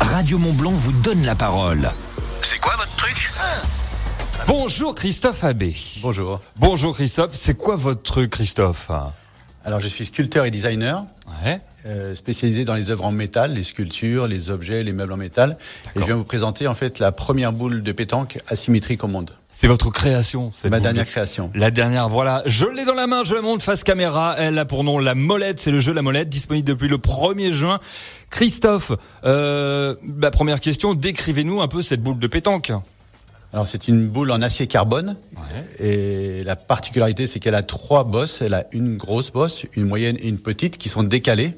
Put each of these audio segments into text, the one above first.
Radio Montblanc vous donne la parole. C'est quoi votre truc? Bonjour Christophe Abbé. Bonjour. Bonjour Christophe, c'est quoi votre truc Christophe? Alors je suis sculpteur et designer, Ouais. euh, spécialisé dans les œuvres en métal, les sculptures, les objets, les meubles en métal. Et je viens vous présenter en fait la première boule de pétanque asymétrique au monde. C'est votre création. C'est ma boule dernière de- création. La dernière, voilà. Je l'ai dans la main, je la montre face caméra. Elle a pour nom la molette. C'est le jeu La Molette, disponible depuis le 1er juin. Christophe, euh, la première question, décrivez-nous un peu cette boule de pétanque. Alors c'est une boule en acier carbone Ouais. et la particularité c'est qu'elle a trois bosses. Elle a une grosse bosse, une moyenne et une petite qui sont décalées.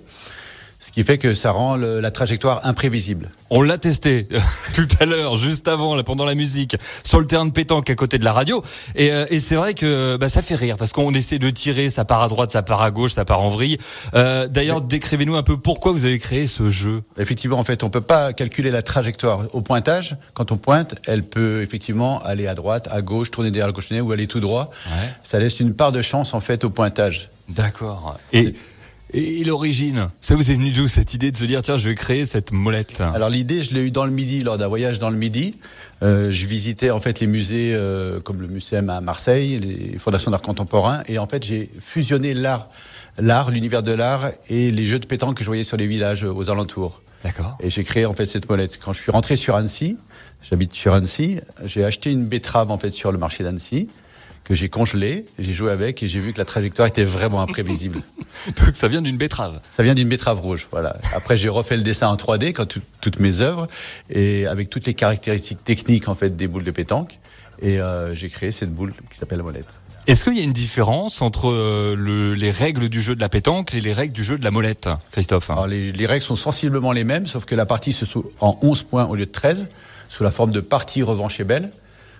Ce qui fait que ça rend le- la trajectoire imprévisible. On l'a testé tout à l'heure, juste avant, là, pendant la musique, sur le terrain de pétanque à côté de la radio. Et, euh, et c'est vrai que bah, ça fait rire parce qu'on essaie de tirer, ça part à droite, ça part à gauche, ça part en vrille. Euh, D'ailleurs, décrivez-nous un peu pourquoi vous avez créé ce jeu. Effectivement, en fait, on peut pas calculer la trajectoire au pointage. Quand on pointe, elle peut effectivement aller à droite, à gauche, tourner derrière le cochonnet ou aller tout droit. Ouais. Ça laisse une part de chance en fait au pointage. D'accord. Et, et, l'origine, ça vous est venu d'où cette idée de se dire tiens, je vais créer cette molette? Alors l'idée, je l'ai eu dans le Midi lors d'un voyage dans le Midi. Euh, je visitais en fait les musées euh, comme le Muséum à Marseille, les fondations d'art contemporain, et en fait j'ai fusionné l'art, l'art, l'univers de l'art et les jeux de pétanque que je voyais sur les villages euh, aux alentours. D'accord. Et j'ai créé en fait cette molette. Quand je suis rentré sur Annecy, j'habite sur Annecy, j'ai acheté une betterave en fait sur le marché d'Annecy que j'ai congelée, j'ai joué avec et j'ai vu que la trajectoire était vraiment imprévisible. Donc ça vient d'une betterave. Ça vient d'une betterave rouge, voilà. Après, j'ai refait le dessin en 3D, quand tout- toutes mes œuvres, et avec toutes les caractéristiques techniques en fait des boules de pétanque. Et euh, j'ai créé cette boule qui s'appelle la molette. Est-ce qu'il y a une différence entre euh, le, les règles du jeu de la pétanque et les règles du jeu de la molette, Christophe? Alors les, les règles sont sensiblement les mêmes, sauf que la partie se joue en 11 points au lieu de 13, sous la forme de partie revanche et belle.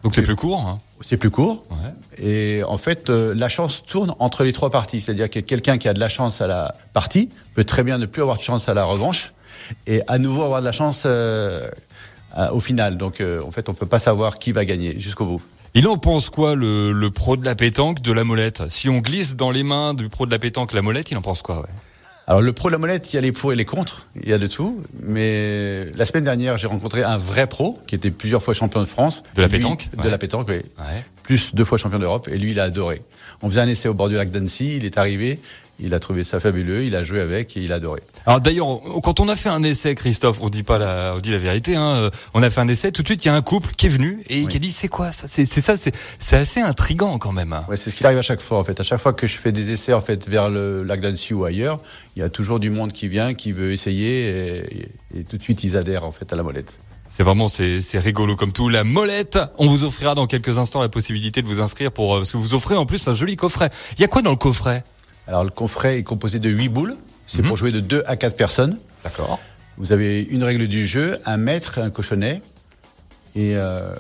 Donc c'est plus court. Hein? C'est plus court. ouais. Et en fait, euh, la chance tourne entre les trois parties. C'est-à-dire que quelqu'un qui a de la chance à la partie peut très bien ne plus avoir de chance à la revanche et à nouveau avoir de la chance euh, à- au final. Donc, euh, en fait, on peut pas savoir qui va gagner jusqu'au bout. Il en pense quoi le, le pro de la pétanque de la molette? Si on glisse dans les mains du pro de la pétanque la molette, il en pense quoi ouais? Alors, le pro de la molette, il y a les pour et les contre. Il y a de tout. Mais la semaine dernière, j'ai rencontré un vrai pro qui était plusieurs fois champion de France. De la Lui- pétanque? De Ouais. la pétanque, oui. Ouais. Plus deux fois champion d'Europe. Et lui, il a adoré. On faisait un essai au bord du lac d'Annecy. Il est arrivé. Il a trouvé ça fabuleux. Il a joué avec et il a adoré. Alors d'ailleurs, quand on a fait un essai, Christophe, on dit pas la, on dit la vérité. Hein, euh, on a fait un essai. Tout de suite, il y a un couple qui est venu et qui a dit c'est quoi ça? C'est ça. C'est c'est assez intrigant quand même. hein. Ouais, c'est ce qui arrive à chaque fois en fait. À chaque fois que je fais des essais en fait vers le lac d'Annecy ou ailleurs, il y a toujours du monde qui vient, qui veut essayer et, et tout de suite ils adhèrent en fait à la molette. C'est vraiment c'est rigolo comme tout. La molette. On vous offrira dans quelques instants la possibilité de vous inscrire pour euh, parce que vous offrez en plus un joli coffret. Il y a quoi dans le coffret? Alors le coffret est composé de 8 boules. C'est Mhm. pour jouer de 2 à 4 personnes. D'accord. Vous avez une règle du jeu, un maître, un cochonnet. Et euh,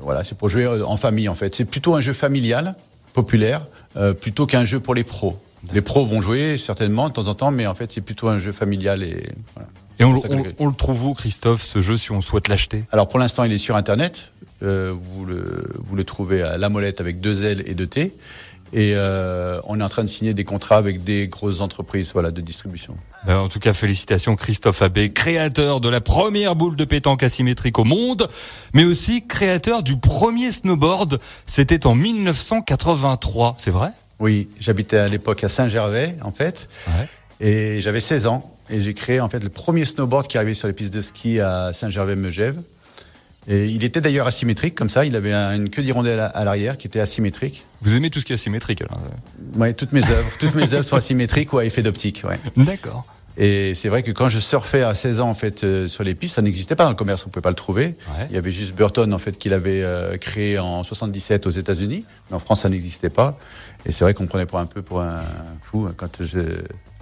voilà, c'est pour jouer en famille en fait. C'est plutôt un jeu familial, populaire, euh, plutôt qu'un jeu pour les pros. Les pros vont jouer certainement de temps en temps, mais en fait c'est plutôt un jeu familial et voilà. Et on, le trouve où, Christophe, ce jeu, si on souhaite l'acheter? Alors pour l'instant, il est sur Internet. Euh, vous, le, vous le trouvez à La Molette avec deux L et deux T. Et euh, on est en train de signer des contrats avec des grosses entreprises voilà, de distribution. Ben, En tout cas, félicitations Christophe Abbé, créateur de la première boule de pétanque asymétrique au monde, mais aussi créateur du premier snowboard. C'était en 1983, c'est vrai? Oui, j'habitais à l'époque à Saint-Gervais, en fait, et j'avais 16 ans. Et j'ai créé en fait le premier snowboard qui arrivait sur les pistes de ski à Saint-Gervais-Megève. Et il était d'ailleurs asymétrique, comme ça. Il avait un- une queue d'hirondelle à, l'arrière qui était asymétrique. Vous aimez tout ce qui est asymétrique alors Ouais, toutes mes œuvres, toutes mes œuvres sont asymétriques ou à effet d'optique. Ouais. D'accord. Et c'est vrai que quand je surfais à 16 ans en fait euh, sur les pistes, ça n'existait pas dans le commerce, on pouvait pas le trouver. Ouais. Il y avait juste Burton en fait qui l'avait euh, créé en 77 aux États-Unis, mais en France ça n'existait pas. Et c'est vrai qu'on me prenait pour un peu pour un fou hein, quand je,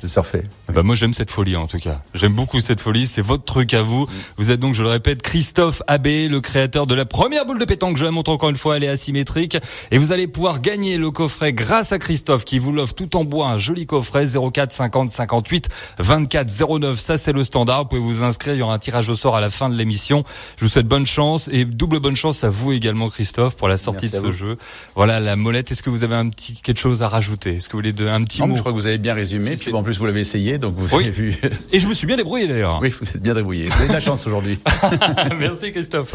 je surfais. Bah moi j'aime cette folie en tout cas. J'aime beaucoup cette folie, c'est votre truc à vous. Vous êtes donc, je le répète, Christophe Abbé, le créateur de la première boule de pétanque. Je la montre encore une fois, elle est asymétrique. Et vous allez pouvoir gagner le coffret grâce à Christophe qui vous l'offre tout en bois, un joli coffret 04 50 58 24 09. Ça c'est le standard. Vous pouvez vous inscrire, il y aura un tirage au sort à la fin de l'émission. Je vous souhaite bonne chance et double bonne chance à vous également Christophe pour la sortie Merci de ce jeu. Voilà la molette. Est-ce que vous avez un petit quelque chose à rajouter? Est-ce que vous voulez de, un petit Non, mot? je crois que vous avez bien résumé. Si, Plus plus, vous l'avez essayé, donc vous Oui. avez vu. Et je me suis bien débrouillé d'ailleurs. Oui, vous êtes bien débrouillé. Vous avez de la chance aujourd'hui. Merci Christophe.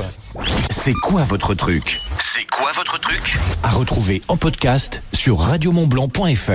C'est quoi votre truc? C'est quoi votre truc? À retrouver en podcast sur radiomontblanc.fr.